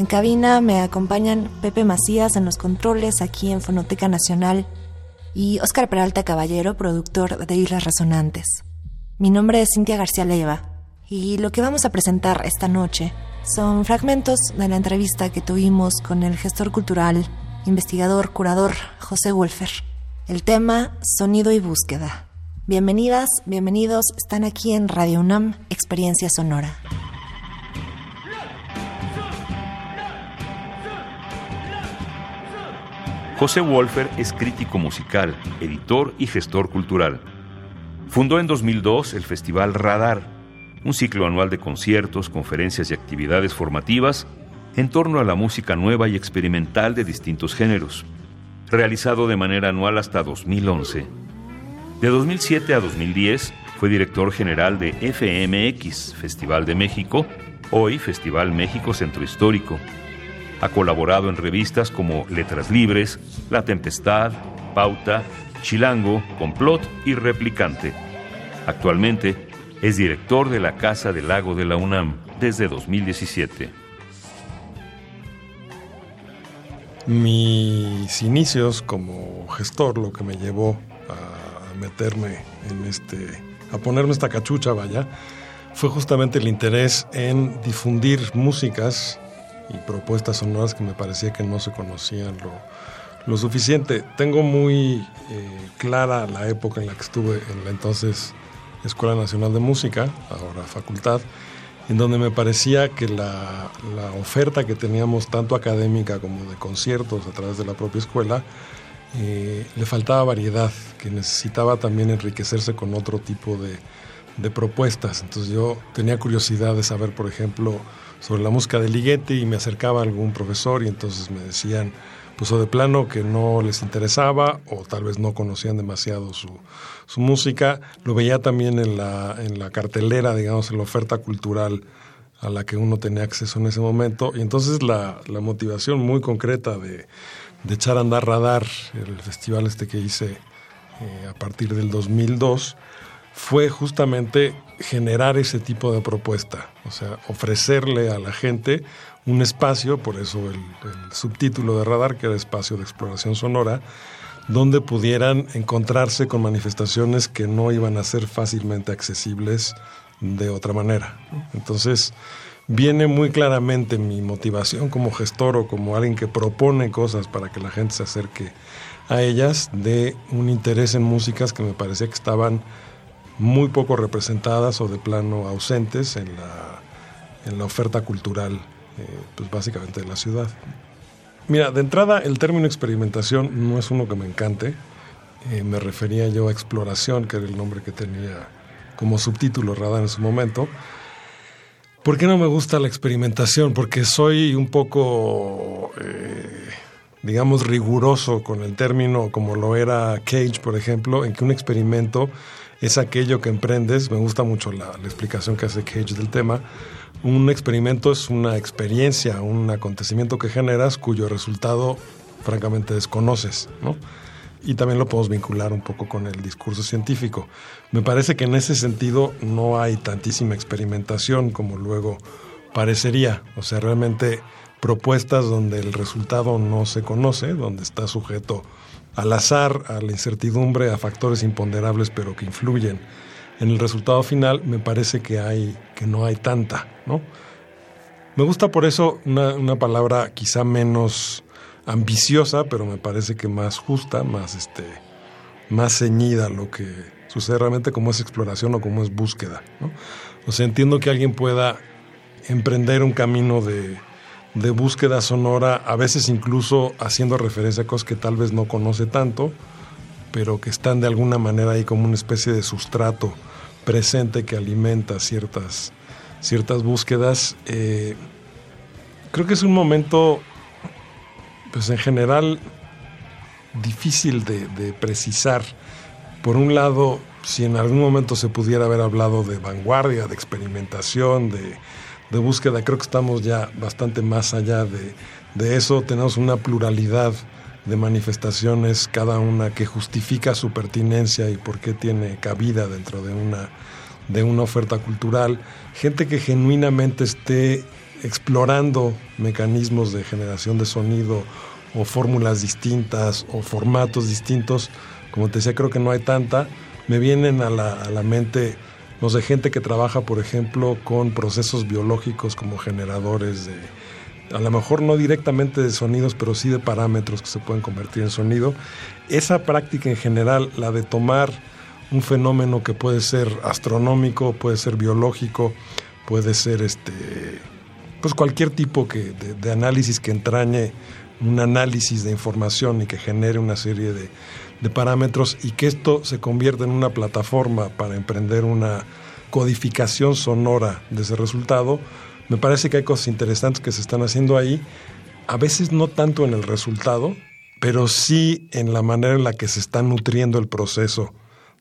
En cabina me acompañan Pepe Macías en los controles aquí en Fonoteca Nacional y Óscar Peralta Caballero, productor de Islas Resonantes. Mi nombre es Cintia García Leiva y lo que vamos a presentar esta noche son fragmentos de la entrevista que tuvimos con el gestor cultural investigador, curador José Wolfer. El tema Sonido y Búsqueda. Bienvenidas, bienvenidos, están aquí en Radio UNAM, Experiencia Sonora. José Wolfer es crítico musical, editor y gestor cultural. Fundó en 2002 el Festival Radar, un ciclo anual de conciertos, conferencias y actividades formativas en torno a la música nueva y experimental de distintos géneros, realizado de manera anual hasta 2011. De 2007 a 2010 fue director general de FMX, Festival de México, hoy Festival México Centro Histórico. Ha colaborado en revistas como Letras Libres, La Tempestad, Pauta, Chilango, Complot y Replicante. Actualmente es director de la Casa del Lago de la UNAM desde 2017. mis inicios como gestor, lo que me llevó a meterme en este, a ponerme esta cachucha, vaya, fue justamente el interés en difundir músicas y propuestas sonoras que me parecía que no se conocían lo, suficiente. Tengo muy eh, clara la época en la que estuve en la entonces Escuela Nacional de Música, ahora facultad, en donde me parecía que la, oferta que teníamos, tanto académica como de conciertos a través de la propia escuela, eh, le faltaba variedad, que necesitaba también enriquecerse con otro tipo de, propuestas. Entonces yo tenía curiosidad de saber, por ejemplo, sobre la música de Ligeti y me acercaba algún profesor y entonces me decían, pues o de plano que no les interesaba o tal vez no conocían demasiado su, su música. Lo veía también en la, en la cartelera, digamos, en la oferta cultural a la que uno tenía acceso en ese momento. Y entonces la, la motivación muy concreta de, de, echar a andar radar, el festival este que hice eh, a partir del 2002, fue justamente generar ese tipo de propuesta, o sea, ofrecerle a la gente un espacio, por eso el, subtítulo de Radar, que era espacio de exploración sonora, donde pudieran encontrarse con manifestaciones que no iban a ser fácilmente accesibles de otra manera. Entonces, viene muy claramente mi motivación como gestor o como alguien que propone cosas para que la gente se acerque a ellas, de un interés en músicas que me parecía que estaban muy poco representadas o de plano ausentes en la, en la oferta cultural eh, pues básicamente de la ciudad. Mira, de entrada el término experimentación no es uno que me encante. Eh, me refería yo a exploración, que era el nombre que tenía como subtítulo Radar en su momento. ¿Por qué no me gusta la experimentación? Porque soy un poco, eh, digamos, riguroso con el término, como lo era Cage, por ejemplo, en que un experimento es aquello que emprendes. Me gusta mucho la, explicación que hace Cage del tema un experimento es una experiencia, un acontecimiento que generas cuyo resultado francamente desconoces, ¿no? Y también lo podemos vincular un poco con el discurso científico. Me parece que en ese sentido no hay tantísima experimentación como luego parecería. O sea, realmente propuestas donde el resultado no se conoce, donde está sujeto al azar, a la incertidumbre, a factores imponderables pero que influyen en el resultado final me parece que hay que no hay tanta, ¿no? Me gusta por eso una, palabra quizá menos ambiciosa, pero me parece que más justa, más este, más ceñida lo que sucede realmente como es exploración o como es búsqueda. ¿no? O sea, entiendo que alguien pueda emprender un camino de, de búsqueda sonora, a veces incluso haciendo referencia a cosas que tal vez no conoce tanto, pero que están de alguna manera ahí como una especie de sustrato presente que alimenta ciertas, ciertas búsquedas. Eh, Creo que es un momento, pues en general, difícil de, precisar. Por un lado, si en algún momento se pudiera haber hablado de vanguardia, de experimentación, de, búsqueda, creo que estamos ya bastante más allá de, de, eso. Tenemos una pluralidad de manifestaciones, cada una que justifica su pertinencia y por qué tiene cabida dentro de una, de una oferta cultural. Gente que genuinamente esté explorando mecanismos de generación de sonido o fórmulas distintas o formatos distintos, como te decía, creo que no hay tanta. Me vienen a la, a la mente, no sé, gente que trabaja, por ejemplo, con procesos biológicos como generadores de, a lo mejor no directamente de sonidos, pero sí de parámetros que se pueden convertir en sonido. Esa práctica en general, la de tomar un fenómeno que puede ser astronómico, puede ser biológico, puede ser este pues cualquier tipo que, de, análisis que entrañe un análisis de información y que genere una serie de, de parámetros y que esto se convierta en una plataforma para emprender una codificación sonora de ese resultado, me parece que hay cosas interesantes que se están haciendo ahí, a veces no tanto en el resultado, pero sí en la manera en la que se está nutriendo el proceso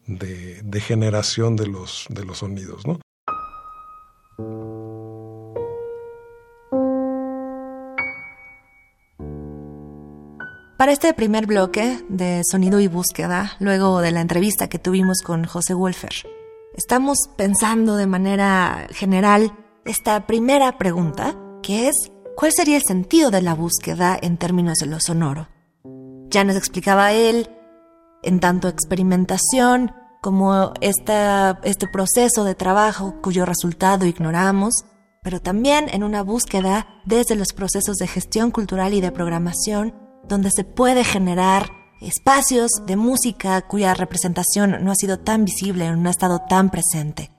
de, de generación de los, de los sonidos. ¿no? Para este primer bloque de sonido y búsqueda, luego de la entrevista que tuvimos con José Wolfer, estamos pensando de manera general esta primera pregunta, que es, ¿cuál sería el sentido de la búsqueda en términos de lo sonoro? Ya nos explicaba él, en tanto experimentación como esta, este proceso de trabajo cuyo resultado ignoramos, pero también en una búsqueda desde los procesos de gestión cultural y de programación donde se puede generar espacios de música cuya representación no ha sido tan visible, no ha estado tan presente.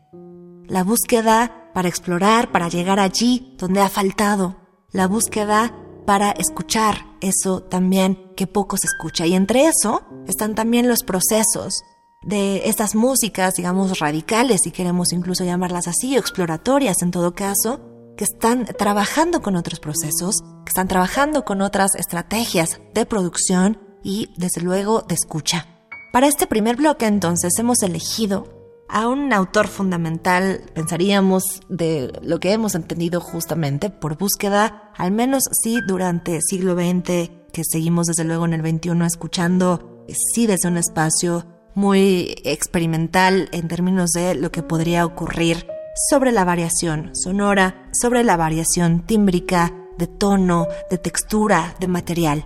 La búsqueda para explorar, para llegar allí donde ha faltado. La búsqueda para escuchar eso también que poco se escucha. Y entre eso están también los procesos de estas músicas, digamos, radicales, si queremos incluso llamarlas así, exploratorias en todo caso, que están trabajando con otros procesos, que están trabajando con otras estrategias de producción y, desde luego, de escucha. Para este primer bloque, entonces, hemos elegido a un autor fundamental, pensaríamos, de lo que hemos entendido justamente por búsqueda, al menos sí durante siglo XX, que seguimos desde luego en el XXI escuchando, sí desde un espacio muy experimental en términos de lo que podría ocurrir sobre la variación sonora, sobre la variación tímbrica, de tono, de textura, de material.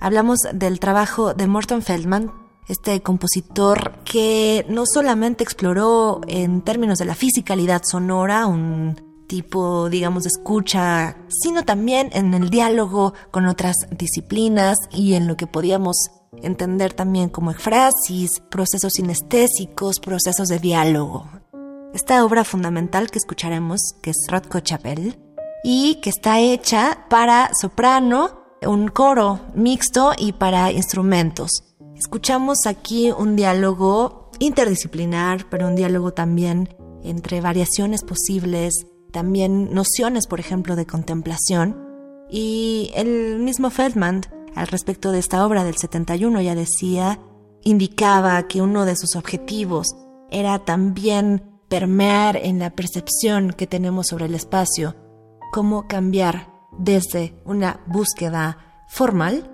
Hablamos del trabajo de Morton Feldman, este compositor que no solamente exploró en términos de la fisicalidad sonora, un tipo, digamos, de escucha, sino también en el diálogo con otras disciplinas y en lo que podíamos entender también como frasis, procesos sinestésicos, procesos de diálogo. Esta obra fundamental que escucharemos, que es Rothko Chapel, y que está hecha para soprano, un coro mixto y para instrumentos. Escuchamos aquí un diálogo interdisciplinar, pero un diálogo también entre variaciones posibles, también nociones, por ejemplo, de contemplación. Y el mismo Feldman, al respecto de esta obra del 71, ya decía, indicaba que uno de sus objetivos era también permear en la percepción que tenemos sobre el espacio, cómo cambiar desde una búsqueda formal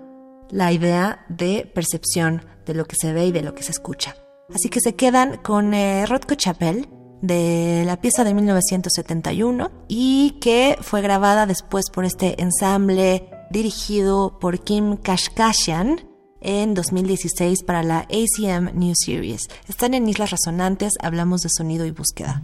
la idea de percepción de lo que se ve y de lo que se escucha. Así que se quedan con eh, Rothko Chapel de la pieza de 1971 y que fue grabada después por este ensamble dirigido por Kim Kashkashian en 2016 para la ACM New Series. Están en Islas Resonantes, hablamos de sonido y búsqueda.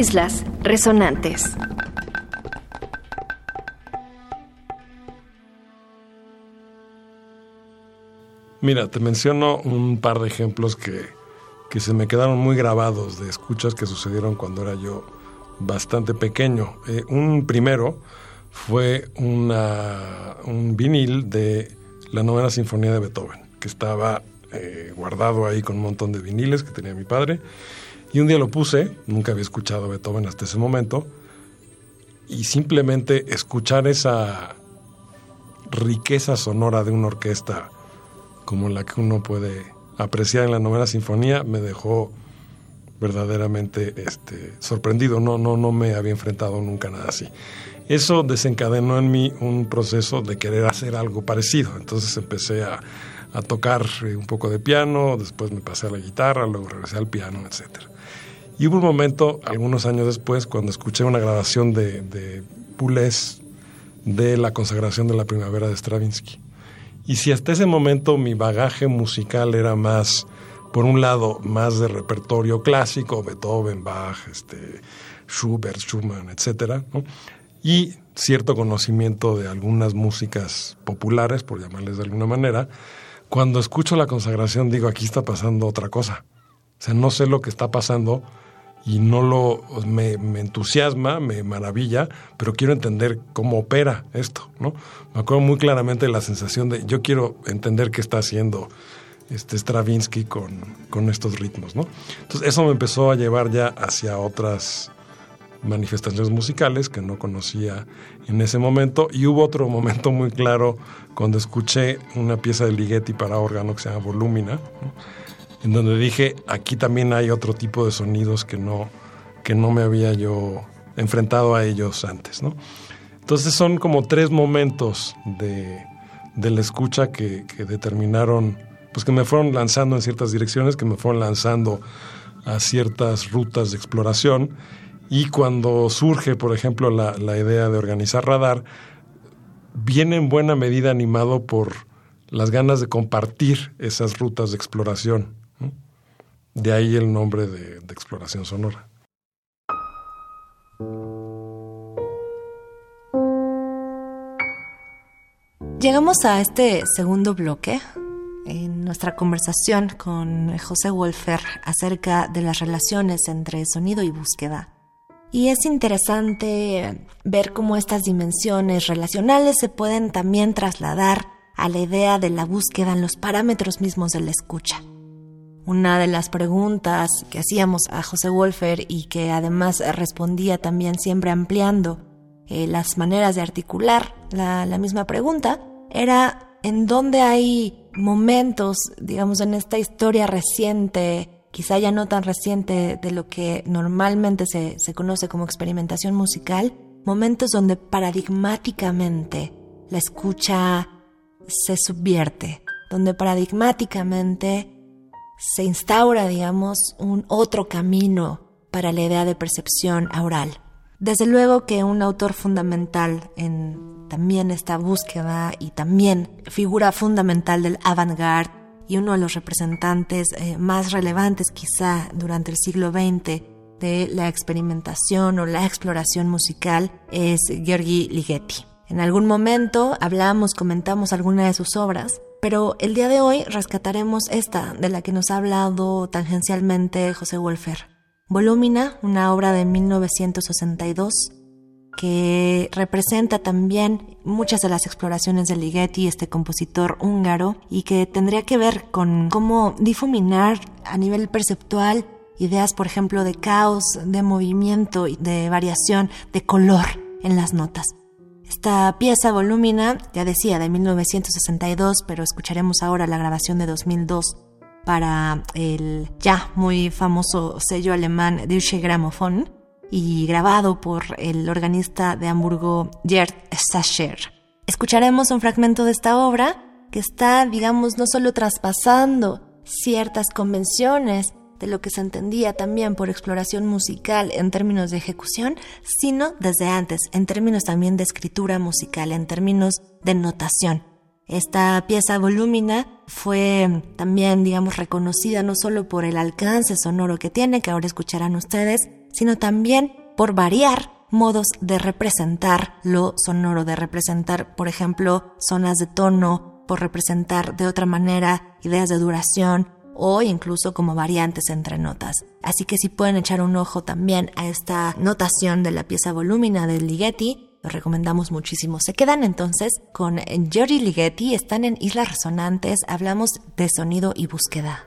Islas Resonantes. Mira, te menciono un par de ejemplos que, que se me quedaron muy grabados de escuchas que sucedieron cuando era yo bastante pequeño. Eh, un primero fue un vinil de la novena sinfonía de Beethoven, que estaba eh, guardado ahí con un montón de viniles que tenía mi padre. Y un día lo puse, nunca había escuchado a Beethoven hasta ese momento, y simplemente escuchar esa riqueza sonora de una orquesta como la que uno puede apreciar en la novena sinfonía me dejó verdaderamente este, sorprendido. No, no, no me había enfrentado nunca nada así. Eso desencadenó en mí un proceso de querer hacer algo parecido. Entonces empecé a, a tocar eh, un poco de piano, después me pasé a la guitarra, luego regresé al piano, etc. Y hubo un momento, algunos años después, cuando escuché una grabación de, de de la consagración de la primavera de Stravinsky. Y si hasta ese momento mi bagaje musical era más, por un lado, más de repertorio clásico, Beethoven, Bach, este, Schubert, Schumann, etc., y cierto conocimiento de algunas músicas populares, por llamarles de alguna manera, cuando escucho la consagración digo, aquí está pasando otra cosa. O sea, no sé lo que está pasando, y no lo me, entusiasma, me maravilla, pero quiero entender cómo opera esto, ¿no? Me acuerdo muy claramente de la sensación de yo quiero entender qué está haciendo este Stravinsky con, con estos ritmos, ¿no? Entonces eso me empezó a llevar ya hacia otras manifestaciones musicales que no conocía en ese momento y hubo otro momento muy claro cuando escuché una pieza de Ligeti para órgano que se llama Volumina, ¿no? En donde dije, aquí también hay otro tipo de sonidos que no, que no me había yo enfrentado a ellos antes, ¿no? Entonces son como tres momentos de, la escucha que, determinaron, pues que me fueron lanzando en ciertas direcciones, que me fueron lanzando a ciertas rutas de exploración. Y cuando surge, por ejemplo, la, la idea de organizar radar, viene en buena medida animado por las ganas de compartir esas rutas de exploración de ahí el nombre de, exploración sonora. Llegamos a este segundo bloque en nuestra conversación con José Wolfer acerca de las relaciones entre sonido y búsqueda. Y es interesante ver cómo estas dimensiones relacionales se pueden también trasladar a la idea de la búsqueda en los parámetros mismos de la escucha. Una de las preguntas que hacíamos a José Wolfer y que además respondía también siempre ampliando eh, las maneras de articular la, la misma pregunta era en dónde hay momentos, digamos, en esta historia reciente, quizá ya no tan reciente de lo que normalmente se, se conoce como experimentación musical, momentos donde paradigmáticamente la escucha se subvierte, donde paradigmáticamente se instaura, digamos, un otro camino para la idea de percepción oral. Desde luego que un autor fundamental en también esta búsqueda y también figura fundamental del avant-garde y uno de los representantes eh, más relevantes quizá durante el siglo XX de la experimentación o la exploración musical es Georgi Ligeti. En algún momento hablamos, comentamos alguna de sus obras, pero el día de hoy rescataremos esta de la que nos ha hablado tangencialmente José Wolfer. Volúmina, una obra de 1962 que representa también muchas de las exploraciones de Ligeti, este compositor húngaro, y que tendría que ver con cómo difuminar a nivel perceptual ideas, por ejemplo, de caos, de movimiento, de variación, de color en las notas. Esta pieza volúmina, ya decía, de 1962, pero escucharemos ahora la grabación de 2002 para el ya muy famoso sello alemán Deutsche Grammophon y grabado por el organista de Hamburgo Gerd Sacher. Escucharemos un fragmento de esta obra que está, digamos, no solo traspasando ciertas convenciones de lo que se entendía también por exploración musical en términos de ejecución, sino desde antes, en términos también de escritura musical, en términos de notación. Esta pieza volúmina fue también, digamos, reconocida no solo por el alcance sonoro que tiene, que ahora escucharán ustedes, sino también por variar modos de representar lo sonoro, de representar, por ejemplo, zonas de tono, por representar de otra manera ideas de duración o incluso como variantes entre notas. Así que si pueden echar un ojo también a esta notación de la pieza volúmina de Ligeti, lo recomendamos muchísimo. Se quedan entonces con Giorgi Ligeti, están en Islas Resonantes, hablamos de sonido y búsqueda.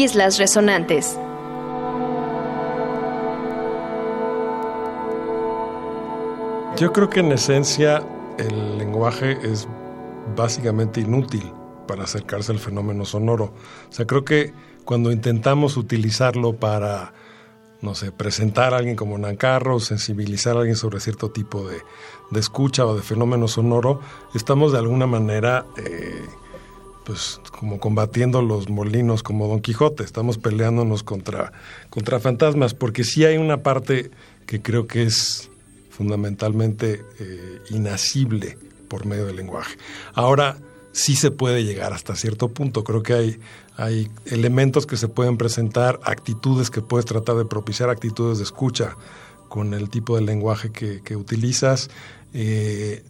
Islas Resonantes. Yo creo que en esencia el lenguaje es básicamente inútil para acercarse al fenómeno sonoro. O sea, creo que cuando intentamos utilizarlo para no sé, presentar a alguien como Nancarro, sensibilizar a alguien sobre cierto tipo de, escucha o de fenómeno sonoro, estamos de alguna manera, eh, pues, como combatiendo los molinos como Don Quijote, estamos peleándonos contra, contra fantasmas, porque sí hay una parte que creo que es fundamentalmente eh, por medio del lenguaje. Ahora, sí se puede llegar hasta cierto punto. Creo que hay, hay elementos que se pueden presentar, actitudes que puedes tratar de propiciar, actitudes de escucha con el tipo de lenguaje que, utilizas. Eh,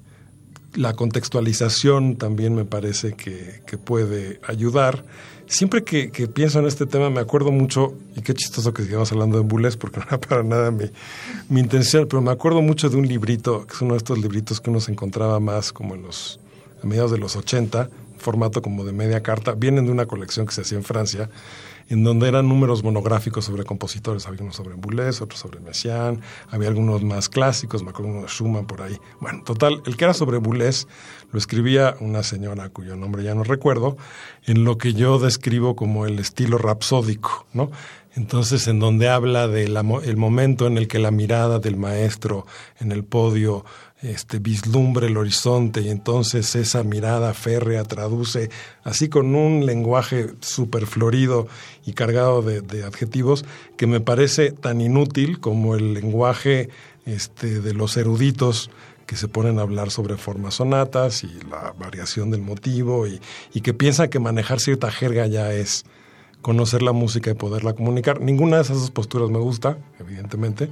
la contextualización también me parece que, puede ayudar. Siempre que, pienso en este tema me acuerdo mucho, y qué chistoso que sigamos hablando de Boulez, porque no era para nada mi, mi intención, pero me acuerdo mucho de un librito, que es uno de estos libritos que uno se encontraba más como en los a mediados de los 80, formato como de media carta, vienen de una colección que se hacía en Francia, en donde eran números monográficos sobre compositores. Había uno sobre Boulez, otro sobre Messiaen, había algunos más clásicos, me acuerdo uno de Schumann por ahí. Bueno, total, el que era sobre Boulez lo escribía una señora cuyo nombre ya no recuerdo, en lo que yo describo como el estilo rapsódico, ¿no? Entonces, en donde habla del el momento en el que la mirada del maestro en el podio este, vislumbre el horizonte y entonces esa mirada férrea traduce, así con un lenguaje súper florido y cargado de, adjetivos, que me parece tan inútil como el lenguaje este, de los eruditos que se ponen a hablar sobre formas sonatas y la variación del motivo y, y que piensan que manejar cierta jerga ya es conocer la música y poderla comunicar. Ninguna de esas dos posturas me gusta, evidentemente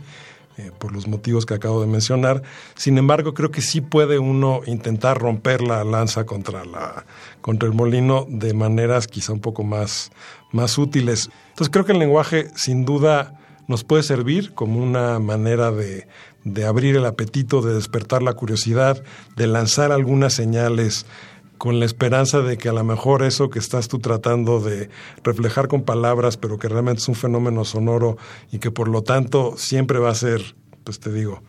eh, por los motivos que acabo de mencionar. Sin embargo, creo que sí puede uno intentar romper la lanza contra, la, contra el molino de maneras quizá un poco más, más útiles. Entonces creo que el lenguaje sin duda nos puede servir como una manera de, de abrir el apetito, de despertar la curiosidad, de lanzar algunas señales con la esperanza de que a lo mejor eso que estás tú tratando de reflejar con palabras, pero que realmente es un fenómeno sonoro y que por lo tanto siempre va a ser, pues te digo,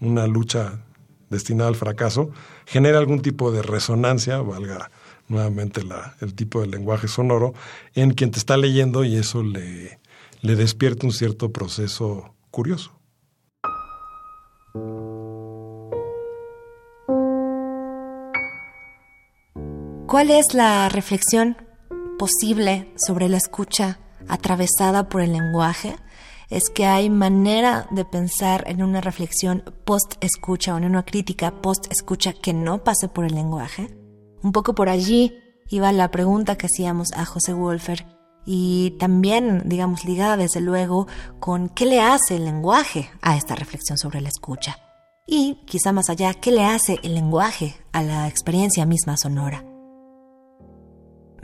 una lucha destinada al fracaso, genera algún tipo de resonancia, valga nuevamente la, el tipo de lenguaje sonoro, en quien te está leyendo y eso le, le despierta un cierto proceso curioso. ¿Cuál es la reflexión posible sobre la escucha atravesada por el lenguaje? Es que hay manera de pensar en una reflexión post-escucha o en una crítica post-escucha que no pase por el lenguaje. Un poco por allí iba la pregunta que hacíamos a José Wolfer y también, digamos, ligada desde luego con qué le hace el lenguaje a esta reflexión sobre la escucha. Y quizá más allá, qué le hace el lenguaje a la experiencia misma sonora.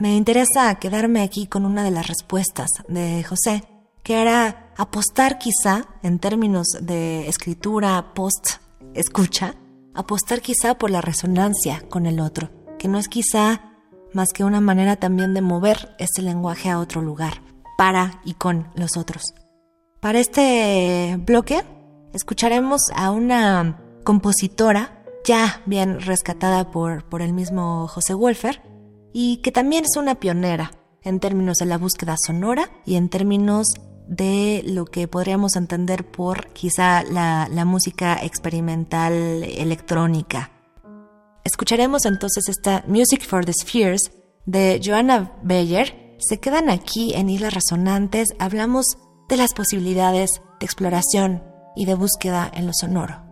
Me interesa quedarme aquí con una de las respuestas de José, que era apostar quizá, en términos de escritura post-escucha, apostar quizá por la resonancia con el otro, que no es quizá más que una manera también de mover ese lenguaje a otro lugar, para y con los otros. Para este bloque, escucharemos a una compositora ya bien rescatada por, por el mismo José Wolfer, y que también es una pionera en términos de la búsqueda sonora y en términos de lo que podríamos entender por quizá la, música experimental electrónica. Escucharemos entonces esta Music for the Spheres de Joanna Beyer. Se quedan aquí en Islas Resonantes, hablamos de las posibilidades de exploración y de búsqueda en lo sonoro.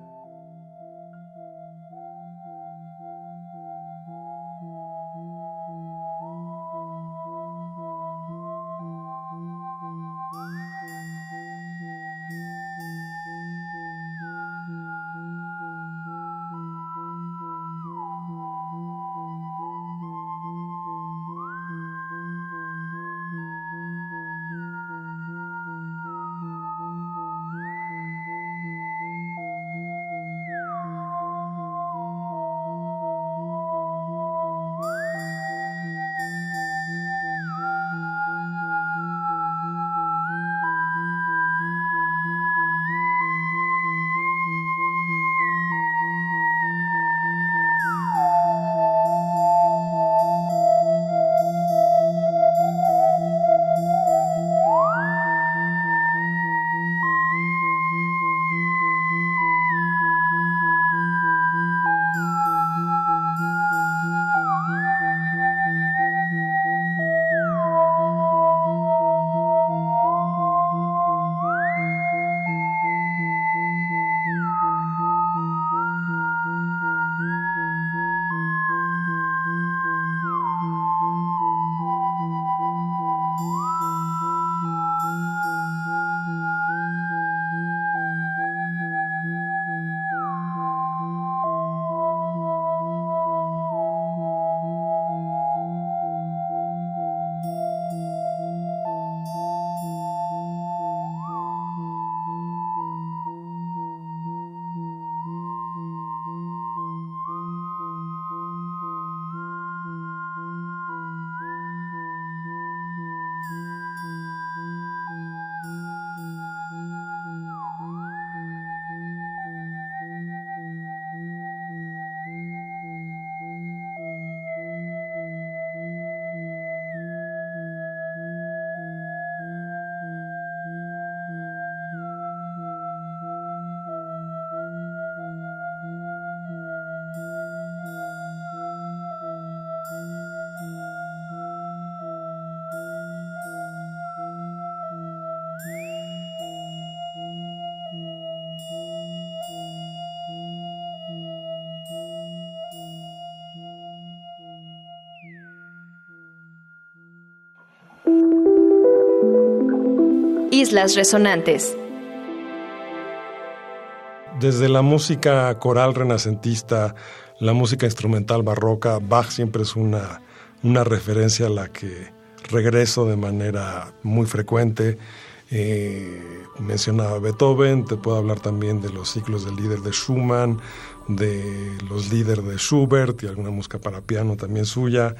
Islas Resonantes. Desde la música coral renacentista, la música instrumental barroca, Bach siempre es una, una referencia a la que regreso de manera muy frecuente. Eh, mencionaba Beethoven, te puedo hablar también de los ciclos del líder de Schumann, de los líderes de Schubert y alguna música para piano también suya,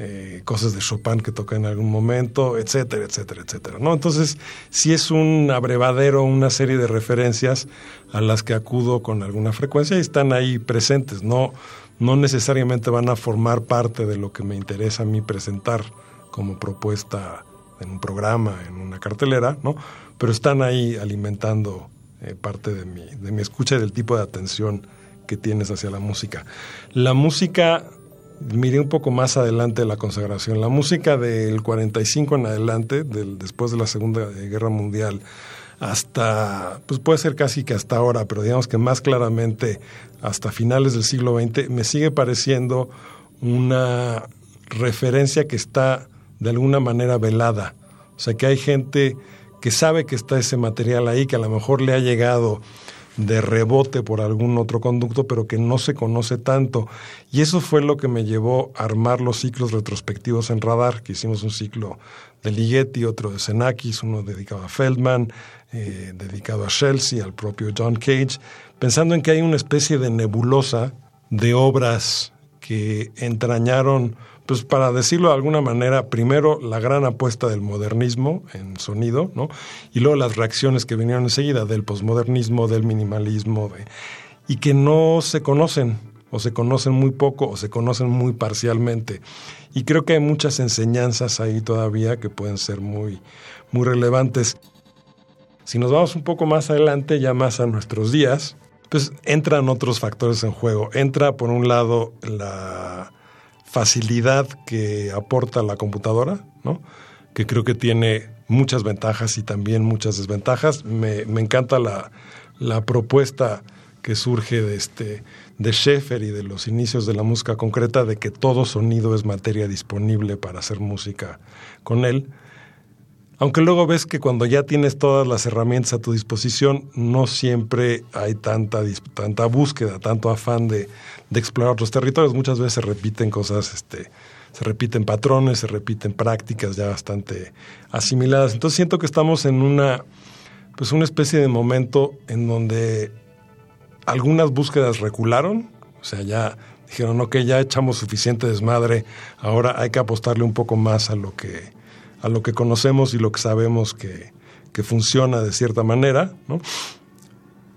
eh, cosas de Chopin que toca en algún momento, etcétera, etcétera, etcétera. ¿no? Entonces, sí es un abrevadero, una serie de referencias a las que acudo con alguna frecuencia y están ahí presentes, no, no necesariamente van a formar parte de lo que me interesa a mí presentar como propuesta en un programa, en una cartelera, ¿no? Pero están ahí alimentando eh, parte de mi, de mi escucha y del tipo de atención que tienes hacia la música. La música, miré un poco más adelante de la consagración, la música del 45 en adelante, del, después de la Segunda Guerra Mundial, hasta, pues puede ser casi que hasta ahora, pero digamos que más claramente hasta finales del siglo XX, me sigue pareciendo una referencia que está de alguna manera velada. O sea, que hay gente que sabe que está ese material ahí, que a lo mejor le ha llegado de rebote por algún otro conducto, pero que no se conoce tanto. Y eso fue lo que me llevó a armar los ciclos retrospectivos en Radar, que hicimos un ciclo de Ligeti, otro de Xenakis, uno dedicado a Feldman, eh, dedicado a Chelsea, al propio John Cage, pensando en que hay una especie de nebulosa de obras que entrañaron pues para decirlo de alguna manera, primero la gran apuesta del modernismo en sonido, ¿no? Y luego las reacciones que vinieron enseguida del posmodernismo, del minimalismo, y que no se conocen, o se conocen muy poco, o se conocen muy parcialmente. Y creo que hay muchas enseñanzas ahí todavía que pueden ser muy, muy relevantes. Si nos vamos un poco más adelante, ya más a nuestros días, pues entran otros factores en juego. Entra, por un lado, la facilidad que aporta la computadora, ¿no? que creo que tiene muchas ventajas y también muchas desventajas. Me, encanta la, propuesta que surge de, este, de Schaeffer y de los inicios de la música concreta, de que todo sonido es materia disponible para hacer música con él. Aunque luego ves que cuando ya tienes todas las herramientas a tu disposición, no siempre hay tanta, tanta búsqueda, tanto afán de, explorar otros territorios. Muchas veces se repiten cosas, este, se repiten patrones, se repiten prácticas ya bastante asimiladas. Entonces siento que estamos en una, pues una especie de momento en donde algunas búsquedas recularon, o sea, ya dijeron, ok, ya echamos suficiente desmadre, ahora hay que apostarle un poco más a lo que a lo que conocemos y lo que sabemos que, funciona de cierta manera, ¿no?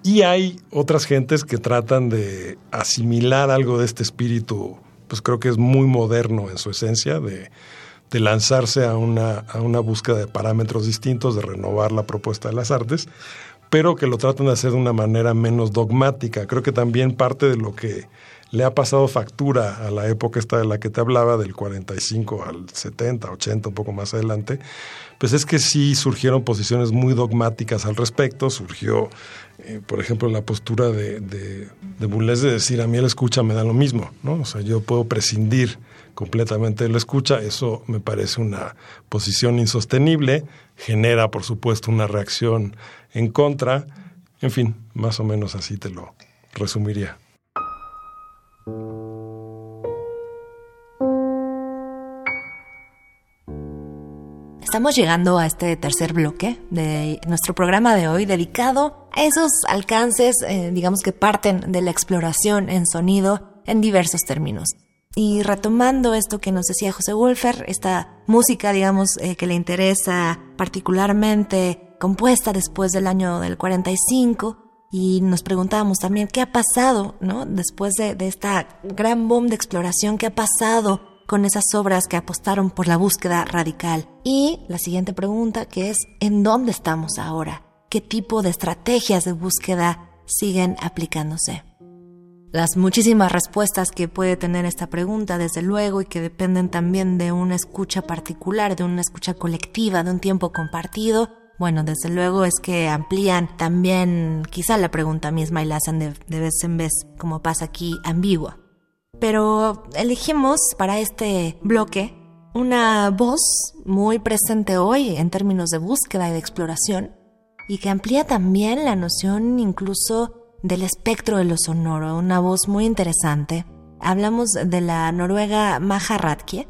Y hay otras gentes que tratan de asimilar algo de este espíritu, pues creo que es muy moderno en su esencia, de, de lanzarse a una, a una búsqueda de parámetros distintos, de renovar la propuesta de las artes, pero que lo tratan de hacer de una manera menos dogmática. Creo que también parte de lo que le ha pasado factura a la época esta de la que te hablaba, del 45 al 70, 80, un poco más adelante, pues es que sí surgieron posiciones muy dogmáticas al respecto. Surgió, eh, por ejemplo, la postura de, de, de Boulez de decir, a mí el escucha me da lo mismo, ¿no? O sea, yo puedo prescindir completamente de la escucha, eso me parece una posición insostenible, genera, por supuesto, una reacción en contra. En fin, más o menos así te lo resumiría. Estamos llegando a este tercer bloque de nuestro programa de hoy dedicado a esos alcances, eh, digamos que parten de la exploración en sonido en diversos términos. Y retomando esto que nos decía José Wolfer, esta música, digamos, eh, que le interesa particularmente compuesta después del año del 45, y nos preguntábamos también qué ha pasado, ¿no? Después de, de esta gran boom de exploración, qué ha pasado con esas obras que apostaron por la búsqueda radical. Y la siguiente pregunta que es, ¿en dónde estamos ahora? ¿Qué tipo de estrategias de búsqueda siguen aplicándose? Las muchísimas respuestas que puede tener esta pregunta, desde luego, y que dependen también de una escucha particular, de una escucha colectiva, de un tiempo compartido, bueno, desde luego es que amplían también quizá la pregunta misma y la hacen de, de vez en vez, como pasa aquí, ambigua pero elegimos para este bloque Una voz muy presente hoy en términos de búsqueda y de exploración y que amplía también la noción incluso del espectro de lo sonoro, una voz muy interesante. Hablamos de la noruega Maja Ratke,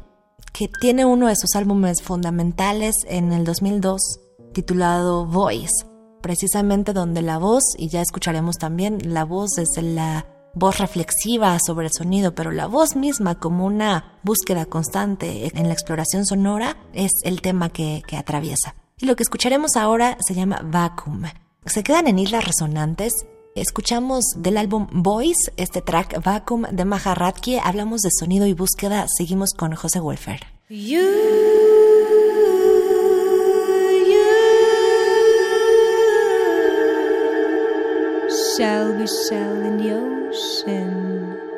que tiene uno de sus álbumes fundamentales en el 2002 titulado Voice, precisamente donde la voz, y ya escucharemos también la voz desde la voz reflexiva sobre el sonido, pero la voz misma como una búsqueda constante en la exploración sonora es el tema que, atraviesa. Y lo que escucharemos ahora se llama Vacuum. Se quedan en islas resonantes. Escuchamos del álbum Voice, este track Vacuum de Maharatki. Hablamos de sonido y búsqueda. Seguimos con José Wolfer. Shall we sail in the ocean?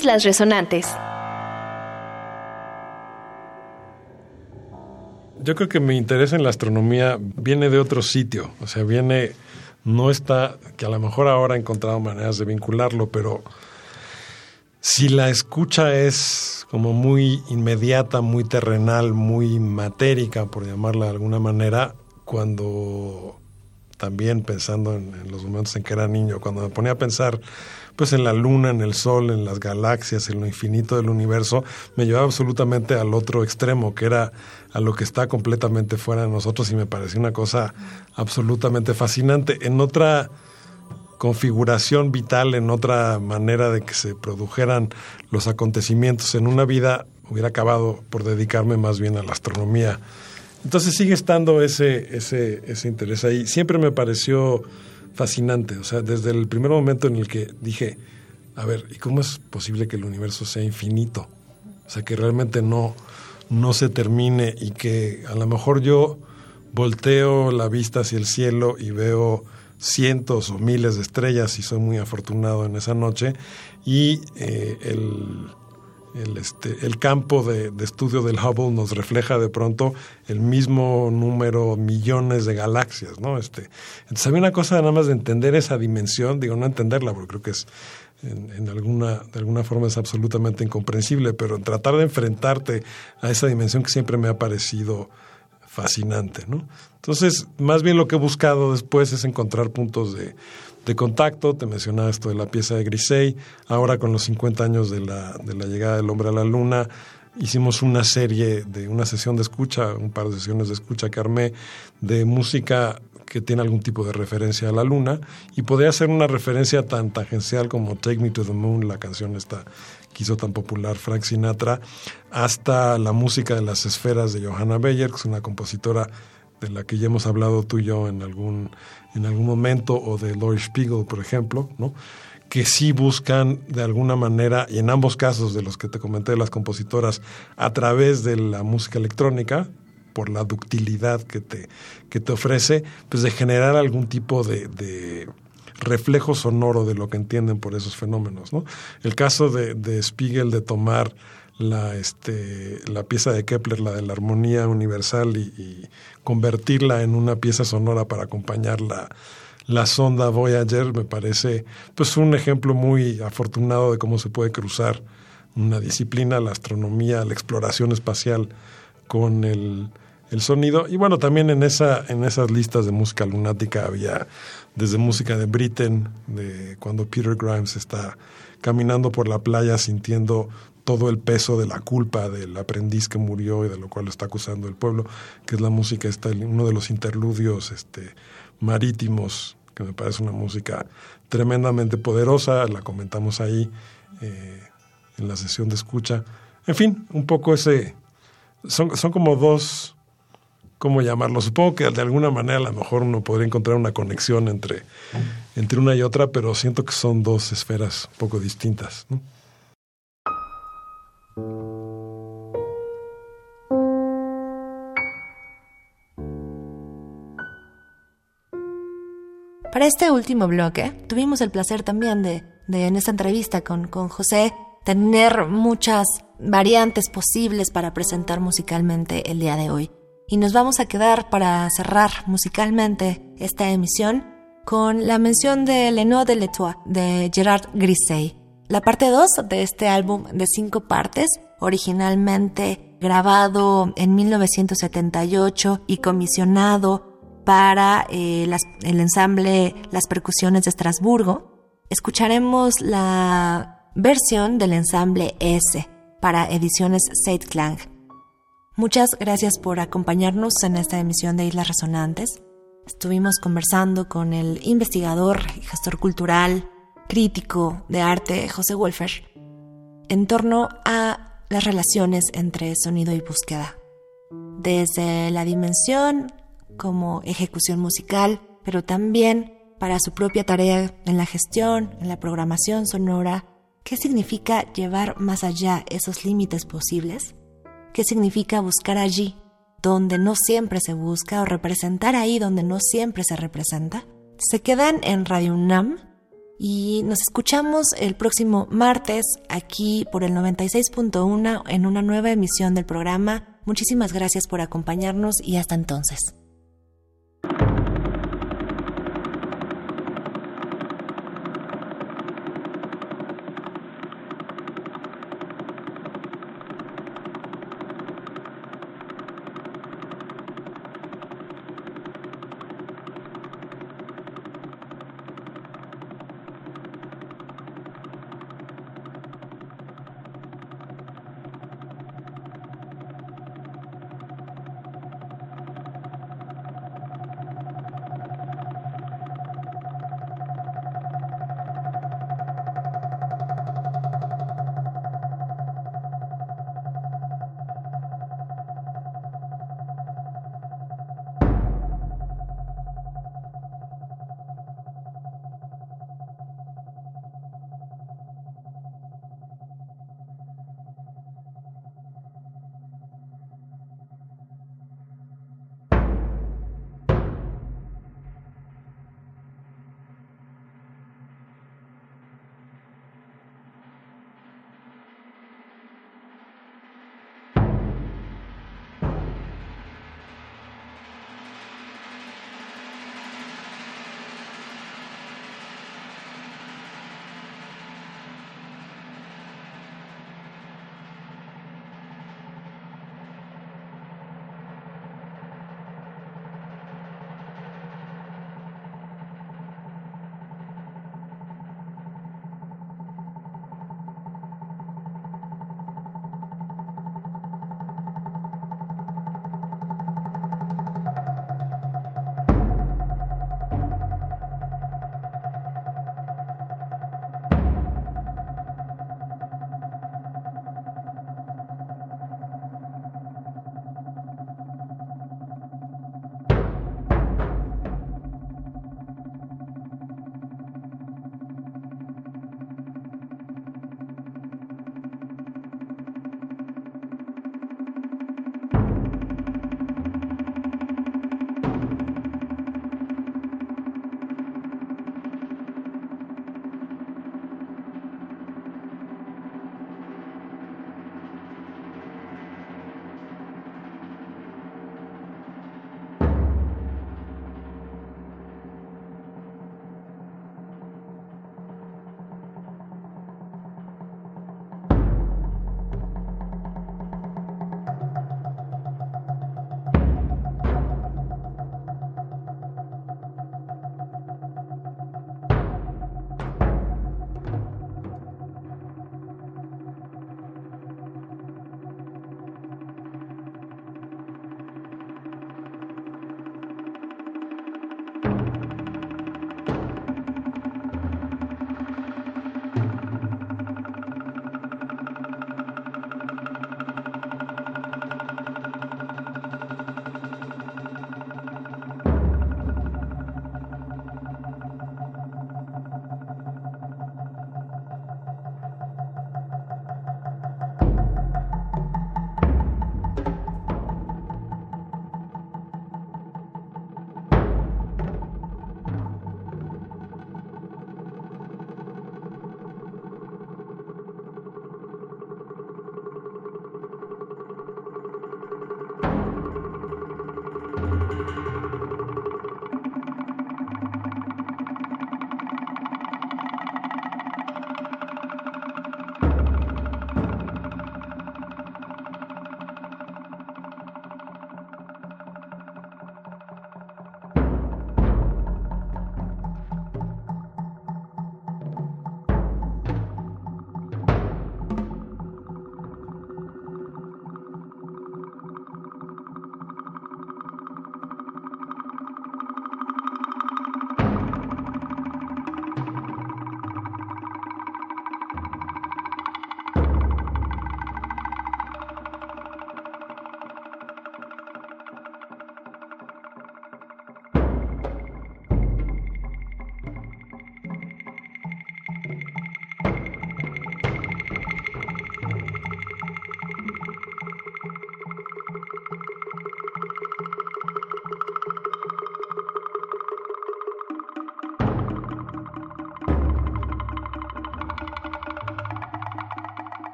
Islas Resonantes. Yo creo que mi interés en la astronomía viene de otro sitio, o sea, viene, no está, que a lo mejor ahora he encontrado maneras de vincularlo, pero si la escucha es como muy inmediata, muy terrenal, muy matérica, por llamarla de alguna manera, cuando también pensando en, en, los momentos en que era niño, cuando me ponía a pensar pues en la luna, en el sol, en las galaxias, en lo infinito del universo, me llevaba absolutamente al otro extremo, que era a lo que está completamente fuera de nosotros y me pareció una cosa absolutamente fascinante. En otra configuración vital, en otra manera de que se produjeran los acontecimientos en una vida, hubiera acabado por dedicarme más bien a la astronomía. Entonces sigue estando ese, ese, ese interés ahí. Siempre me pareció fascinante, o sea, desde el primer momento en el que dije, a ver, ¿y cómo es posible que el universo sea infinito? O sea, que realmente no, no se termine y que a lo mejor yo volteo la vista hacia el cielo y veo cientos o miles de estrellas y soy muy afortunado en esa noche y eh, el, el, este, el campo de, estudio del Hubble nos refleja de pronto el mismo número, millones de galaxias, ¿no? Este, entonces había una cosa nada más de entender esa dimensión, digo, no entenderla, porque creo que es en, en, alguna, de alguna forma es absolutamente incomprensible, pero en tratar de enfrentarte a esa dimensión que siempre me ha parecido fascinante, ¿no? Entonces, más bien lo que he buscado después es encontrar puntos de, de contacto. Te mencionaba esto de la pieza de Grisey. Ahora, con los 50 años de la, de la llegada del hombre a la luna, hicimos una serie de una sesión de escucha, un par de sesiones de escucha que armé de música que tiene algún tipo de referencia a la luna y podría ser una referencia tan tangencial como Take Me to the Moon, la canción esta que hizo tan popular Frank Sinatra, hasta la música de las esferas de Johanna Beyer, que es una compositora de la que ya hemos hablado tú y yo en algún, en algún momento, o de Laurie Spiegel, por ejemplo, ¿no? que sí buscan de alguna manera, y en ambos casos de los que te comenté, las compositoras, a través de la música electrónica, por la ductilidad que te, que te ofrece, pues de generar algún tipo de, reflejo sonoro de lo que entienden por esos fenómenos. ¿no? El caso de Spiegel de tomar la, este, la pieza de Kepler, la de la armonía universal, y, convertirla en una pieza sonora para acompañar la, la sonda Voyager, me parece pues un ejemplo muy afortunado de cómo se puede cruzar una disciplina, la astronomía, la exploración espacial, con el, el sonido. Y bueno, también en, esa, en esas listas de música lunática había desde música de Britain, de cuando Peter Grimes está caminando por la playa sintiendo todo el peso de la culpa del aprendiz que murió y de lo cual lo está acusando el pueblo, que es la música, está uno de los interludios este, marítimos, que me parece una música tremendamente poderosa, la comentamos ahí eh, en la sesión de escucha. En fin, un poco ese, son, son como dos, ¿cómo llamarlo? Supongo que de alguna manera a lo mejor uno podría encontrar una conexión entre, entre una y otra, pero siento que son dos esferas un poco distintas. Para este último bloque, tuvimos el placer también de, de en esta entrevista con, con José, tener muchas variantes posibles para presentar musicalmente el día de hoy. Y nos vamos a quedar para cerrar musicalmente esta emisión con la mención de Lenoir de l'Etoile de Gerard Grisey. La parte 2 de este álbum de cinco partes, originalmente grabado en 1978 y comisionado para eh, el ensamble Las Percusiones de Estrasburgo, escucharemos la versión del ensamble S para ediciones Seid Klang. Muchas gracias por acompañarnos en esta emisión de Islas Resonantes. Estuvimos conversando con el investigador y gestor cultural, crítico de arte José Wolfer, en torno a las relaciones entre sonido y búsqueda. Desde la dimensión como ejecución musical, pero también para su propia tarea en la gestión, en la programación sonora. ¿Qué significa llevar más allá esos límites posibles? ¿Qué significa buscar allí donde no siempre se busca o representar ahí donde no siempre se representa? Se quedan en Radio UNAM y nos escuchamos el próximo martes aquí por el 96.1 en una nueva emisión del programa. Muchísimas gracias por acompañarnos y hasta entonces.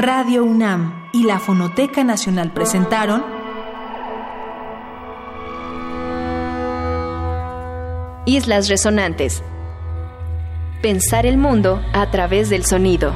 Radio UNAM y la Fonoteca Nacional presentaron Islas Resonantes. Pensar el mundo a través del sonido.